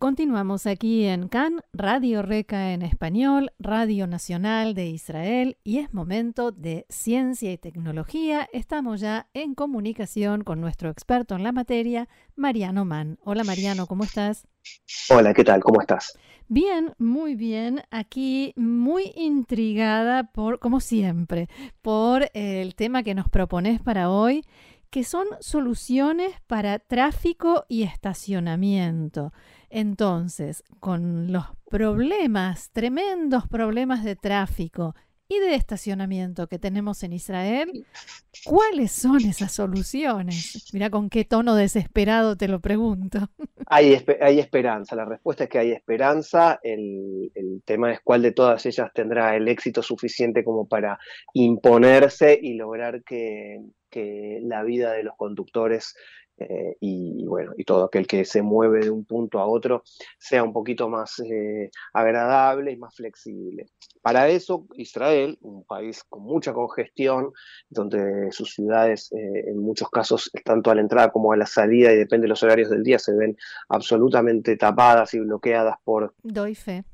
Continuamos aquí en CAN, Radio Reca en español, Radio Nacional de Israel, y es momento de ciencia y tecnología. Estamos ya en comunicación con nuestro experto en la materia, Mariano Mann. Hola Mariano, ¿cómo estás? Hola, ¿qué tal? ¿Cómo estás? Bien, muy bien. Aquí muy intrigada por, como siempre, por el tema que nos propones para hoy, que son soluciones para tráfico y estacionamiento. Entonces, con los problemas, tremendos problemas de tráfico y de estacionamiento que tenemos en Israel, ¿cuáles son esas soluciones? Mira con qué tono desesperado te lo pregunto. Hay, hay esperanza, la respuesta es que hay esperanza, el, el, tema es cuál de todas ellas tendrá el éxito suficiente como para imponerse y lograr que, que la vida de los conductores eh, y bueno, y todo aquel que se mueve de un punto a otro sea un poquito más eh, agradable y más flexible. Para eso, Israel, un país con mucha congestión, donde sus ciudades eh, en muchos casos, tanto a la entrada como a la salida, y depende de los horarios del día, se ven absolutamente tapadas y bloqueadas por... Doy fe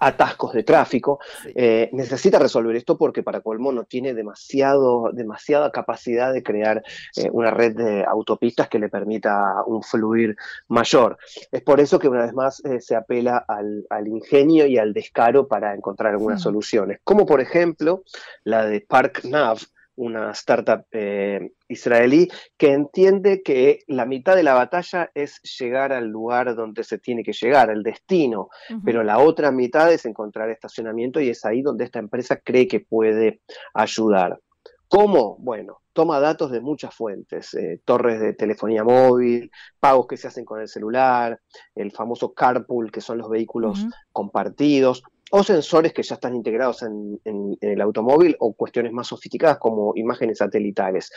atascos de tráfico. Eh, necesita resolver esto porque para colmo no tiene demasiado, demasiada capacidad de crear eh, una red de autopistas que le permita un fluir mayor. Es por eso que una vez más eh, se apela al, ingenio y al descaro para encontrar algunas soluciones, como por ejemplo la de Park Nav, una startup eh, israelí que entiende que la mitad de la batalla es llegar al lugar donde se tiene que llegar, el destino, pero la otra mitad es encontrar estacionamiento y es ahí donde esta empresa cree que puede ayudar. ¿Cómo? Bueno, toma datos de muchas fuentes, eh, torres de telefonía móvil, pagos que se hacen con el celular, el famoso carpool, que son los vehículos compartidos, o sensores que ya están integrados en, el automóvil o cuestiones más sofisticadas como imágenes satelitales.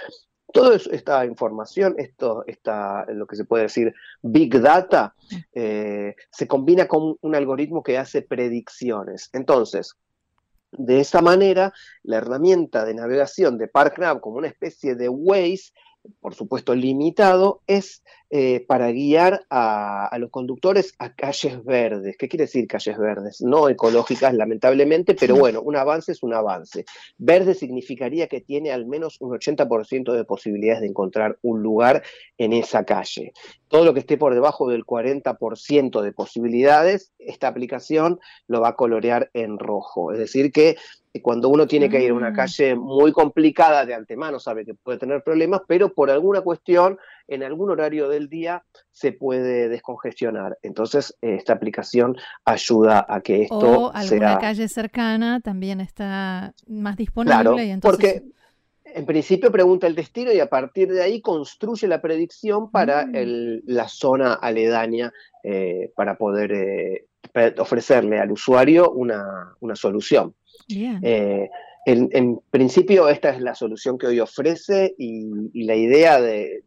Toda esta información, esto, esta, lo que se puede decir Big Data, eh, se combina con un algoritmo que hace predicciones. Entonces, de esta manera, la herramienta de navegación de ParkNav como una especie de Waze por supuesto limitado, es eh, para guiar a, los conductores a calles verdes. ¿Qué quiere decir calles verdes? No ecológicas, lamentablemente, pero bueno, un avance es un avance. Verde significaría que tiene al menos un 80% de posibilidades de encontrar un lugar en esa calle. Todo lo que esté por debajo del 40% de posibilidades, esta aplicación lo va a colorear en rojo. Es decir, que cuando uno tiene que ir a una mm. calle muy complicada de antemano, sabe que puede tener problemas, pero por alguna cuestión, en algún horario del día, se puede descongestionar. Entonces, esta aplicación ayuda a que esto o alguna calle cercana también está más disponible. Claro, porque en principio pregunta el destino y a partir de ahí construye la predicción para mm. la zona aledaña eh, para poder eh, ofrecerle al usuario una, una solución. Eh, en, principio, esta es la solución que hoy ofrece y, la idea de,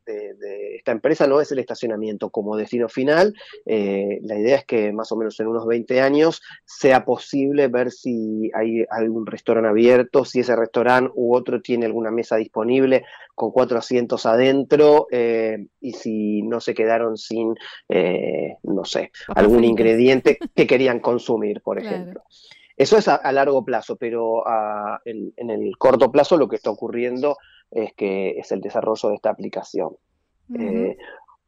esta empresa no es el estacionamiento como destino final. Eh, la idea es que más o menos en unos 20 años sea posible ver si hay algún restaurante abierto, si ese restaurante u otro tiene alguna mesa disponible con cuatro asientos adentro eh, y si no se quedaron sin, no sé, algún ingrediente que querían consumir, por ejemplo. Eso es a, largo plazo, pero en, el corto plazo lo que está ocurriendo es que es el desarrollo de esta aplicación. Eh,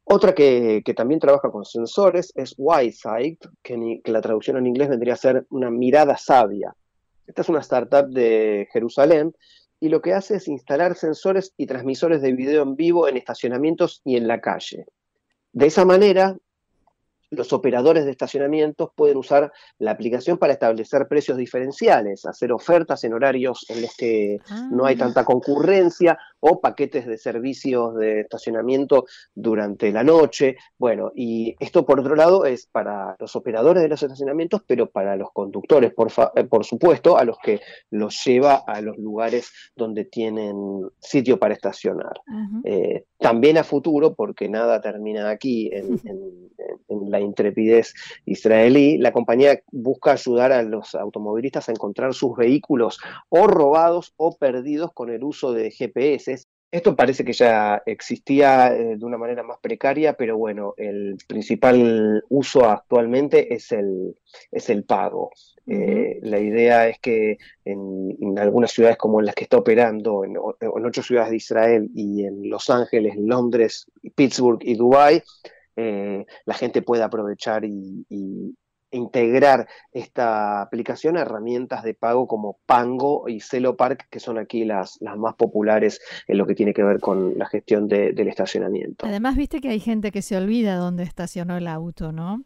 otra que, también trabaja con sensores es WiseSight, que, que la traducción en inglés vendría a ser una mirada sabia. Esta es una startup de Jerusalén y lo que hace es instalar sensores y transmisores de video en vivo en estacionamientos y en la calle. De esa manera, los operadores de estacionamientos pueden usar la aplicación para establecer precios diferenciales, hacer ofertas en horarios en los que no hay ah. tanta concurrencia o paquetes de servicios de estacionamiento durante la noche. Bueno, y esto por otro lado es para los operadores de los estacionamientos, pero para los conductores, por, eh, por supuesto, a los que los lleva a los lugares donde tienen sitio para estacionar. Eh, también a futuro, porque nada termina aquí en, en la intrepidez israelí, la compañía busca ayudar a los automovilistas a encontrar sus vehículos o robados o perdidos con el uso de GPS esto parece que ya existía eh, de una manera más precaria, pero bueno, el principal uso actualmente es el, es el pago. Eh, la idea es que en, algunas ciudades como en las que está operando, en, ocho ciudades de Israel y en Los Ángeles, Londres, Pittsburgh y Dubái, eh, la gente pueda aprovechar y, integrar esta aplicación a herramientas de pago como Pango y Celopark, que son aquí las, las más populares en lo que tiene que ver con la gestión del estacionamiento. Además, viste que hay gente que se olvida dónde estacionó el auto, ¿no?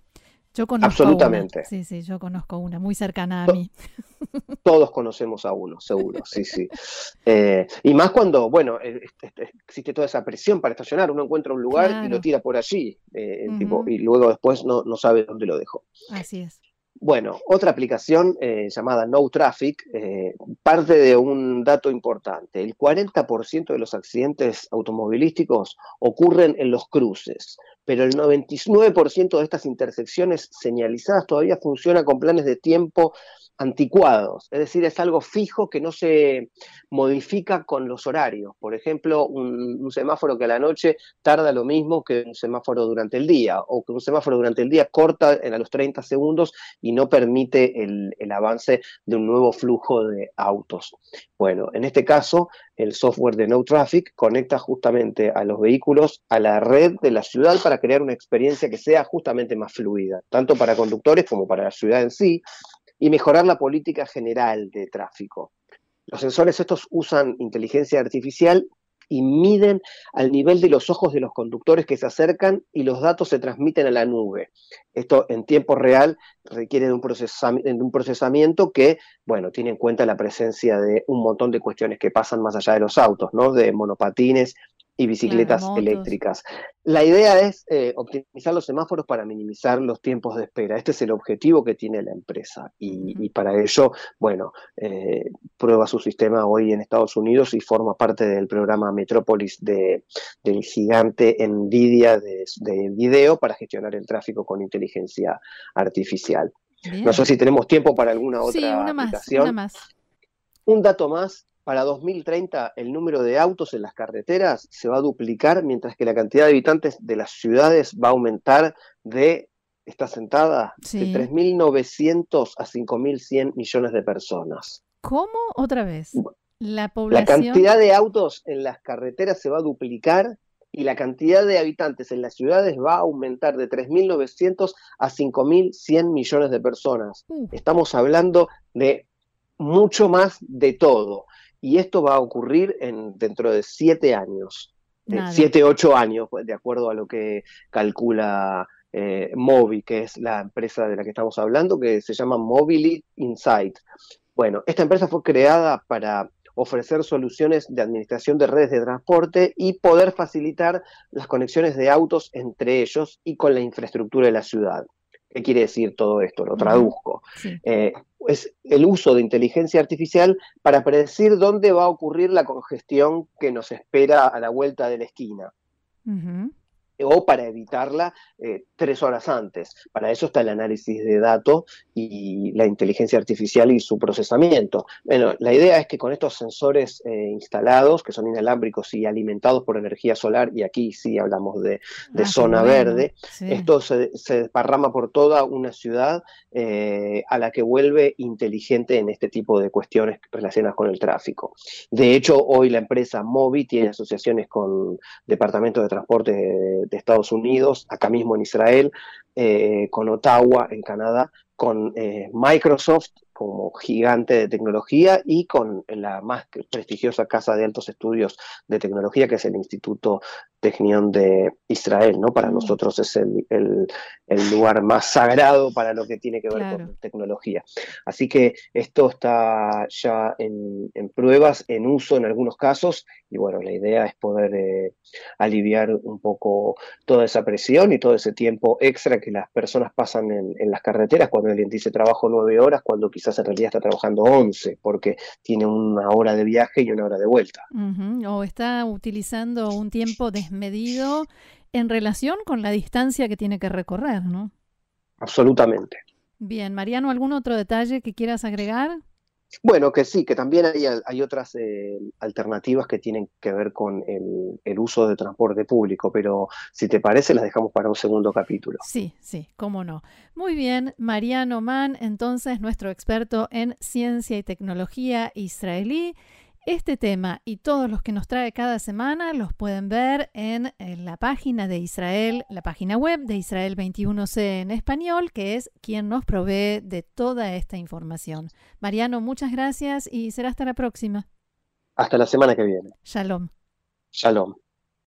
Yo conozco Absolutamente. Sí, sí, yo conozco una muy cercana a mí. Todos conocemos a uno, seguro, sí, sí. Eh, y más cuando, bueno, eh, existe toda esa presión para estacionar, uno encuentra un lugar y lo tira por allí, eh, tipo, y luego después no, no sabe dónde lo dejó. Así es. Bueno, otra aplicación llamada No Traffic parte de un dato importante. El 40% de los accidentes automovilísticos ocurren en los cruces pero el 99% de estas intersecciones señalizadas todavía funciona con planes de tiempo anticuados, es decir, es algo fijo que no se modifica con los horarios. Por ejemplo, un, semáforo que a la noche tarda lo mismo que un semáforo durante el día, o que un semáforo durante el día corta a los 30 segundos y no permite el, el avance de un nuevo flujo de autos. Bueno, en este caso, el software de No Traffic conecta justamente a los vehículos a la red de la ciudad para crear una experiencia que sea justamente más fluida, tanto para conductores como para la ciudad en sí, y mejorar la política general de tráfico. Los sensores estos usan inteligencia artificial y miden al nivel de los ojos de los conductores que se acercan y los datos se transmiten a la nube. Esto en tiempo real requiere de un, un, procesamiento que, bueno, tiene en cuenta la presencia de un montón de cuestiones que pasan más allá de los autos, ¿no? De monopatines y bicicletas eléctricas. La idea es eh, optimizar los semáforos para minimizar los tiempos de espera. Este es el objetivo que tiene la empresa y, para ello, bueno, eh, prueba su sistema hoy en Estados Unidos y forma parte del programa Metrópolis de, del gigante Nvidia de, de video para gestionar el tráfico con inteligencia artificial. No sé si tenemos tiempo para alguna otra sí, una Más, una más. Un dato más, para 2030 el número de autos en las carreteras se va a duplicar, mientras que la cantidad de habitantes de las ciudades va a aumentar de, está sentada, de 3.900 a 5.100 millones de personas. ¿Cómo? Otra vez. La población. La cantidad de autos en las carreteras se va a duplicar y la cantidad de habitantes en las ciudades va a aumentar de 3.900 a 5.100 millones de personas. Estamos hablando de mucho más de todo y esto va a ocurrir en, dentro de siete años, eh, siete, ocho años, pues, de acuerdo a lo que calcula eh, Mobi, que es la empresa de la que estamos hablando, que se llama Mobility Insight. Bueno, esta empresa fue creada para ofrecer soluciones de administración de redes de transporte y poder facilitar las conexiones de autos entre ellos y con la infraestructura de la ciudad. ¿Qué quiere decir todo esto? Lo traduzco. Eh, es el uso de inteligencia artificial para predecir dónde va a ocurrir la congestión que nos espera a la vuelta de la esquina o para evitarla eh, tres horas antes. Para eso está el análisis de datos y la inteligencia artificial y su procesamiento. Bueno, la idea es que con estos sensores eh, instalados, que son inalámbricos y alimentados por energía solar, y aquí sí hablamos de, ah, zona verde, esto se, desparrama por toda una ciudad eh, a la que vuelve inteligente en este tipo de cuestiones relacionadas con el tráfico. De hecho, hoy la empresa Mobi tiene asociaciones con departamentos de transporte de Estados Unidos, acá mismo en Israel, con Ottawa en Canadá, con Microsoft como gigante de tecnología y con la más prestigiosa casa de altos estudios de tecnología que es el Instituto Tecnión de Israel, ¿no? Para mm. nosotros es el, lugar más sagrado para lo que tiene que ver con tecnología. Así que esto está ya en, pruebas, en uso en algunos casos, y bueno, la idea es poder eh, aliviar un poco toda esa presión y todo ese tiempo extra que las personas pasan en, en las carreteras cuando alguien dice trabajo nueve horas, cuando quizás en realidad está trabajando once, porque tiene una hora de viaje y una hora de vuelta. O está utilizando un tiempo de medido en relación con la distancia que tiene que recorrer, ¿no? Absolutamente. Bien, Mariano, ¿algún otro detalle que quieras agregar? Bueno, que sí, que también hay, otras eh, alternativas que tienen que ver con el, uso de transporte público, pero si te parece las dejamos para un segundo capítulo. Sí, sí, cómo no. Muy bien, Mariano Mann, entonces nuestro experto en ciencia y tecnología israelí. Este tema y todos los que nos trae cada semana los pueden ver en, la página de Israel, la página web de Israel 21C en español, que es quien nos provee de toda esta información. Mariano, muchas gracias y será hasta la próxima. Hasta la semana que viene. Shalom. Shalom.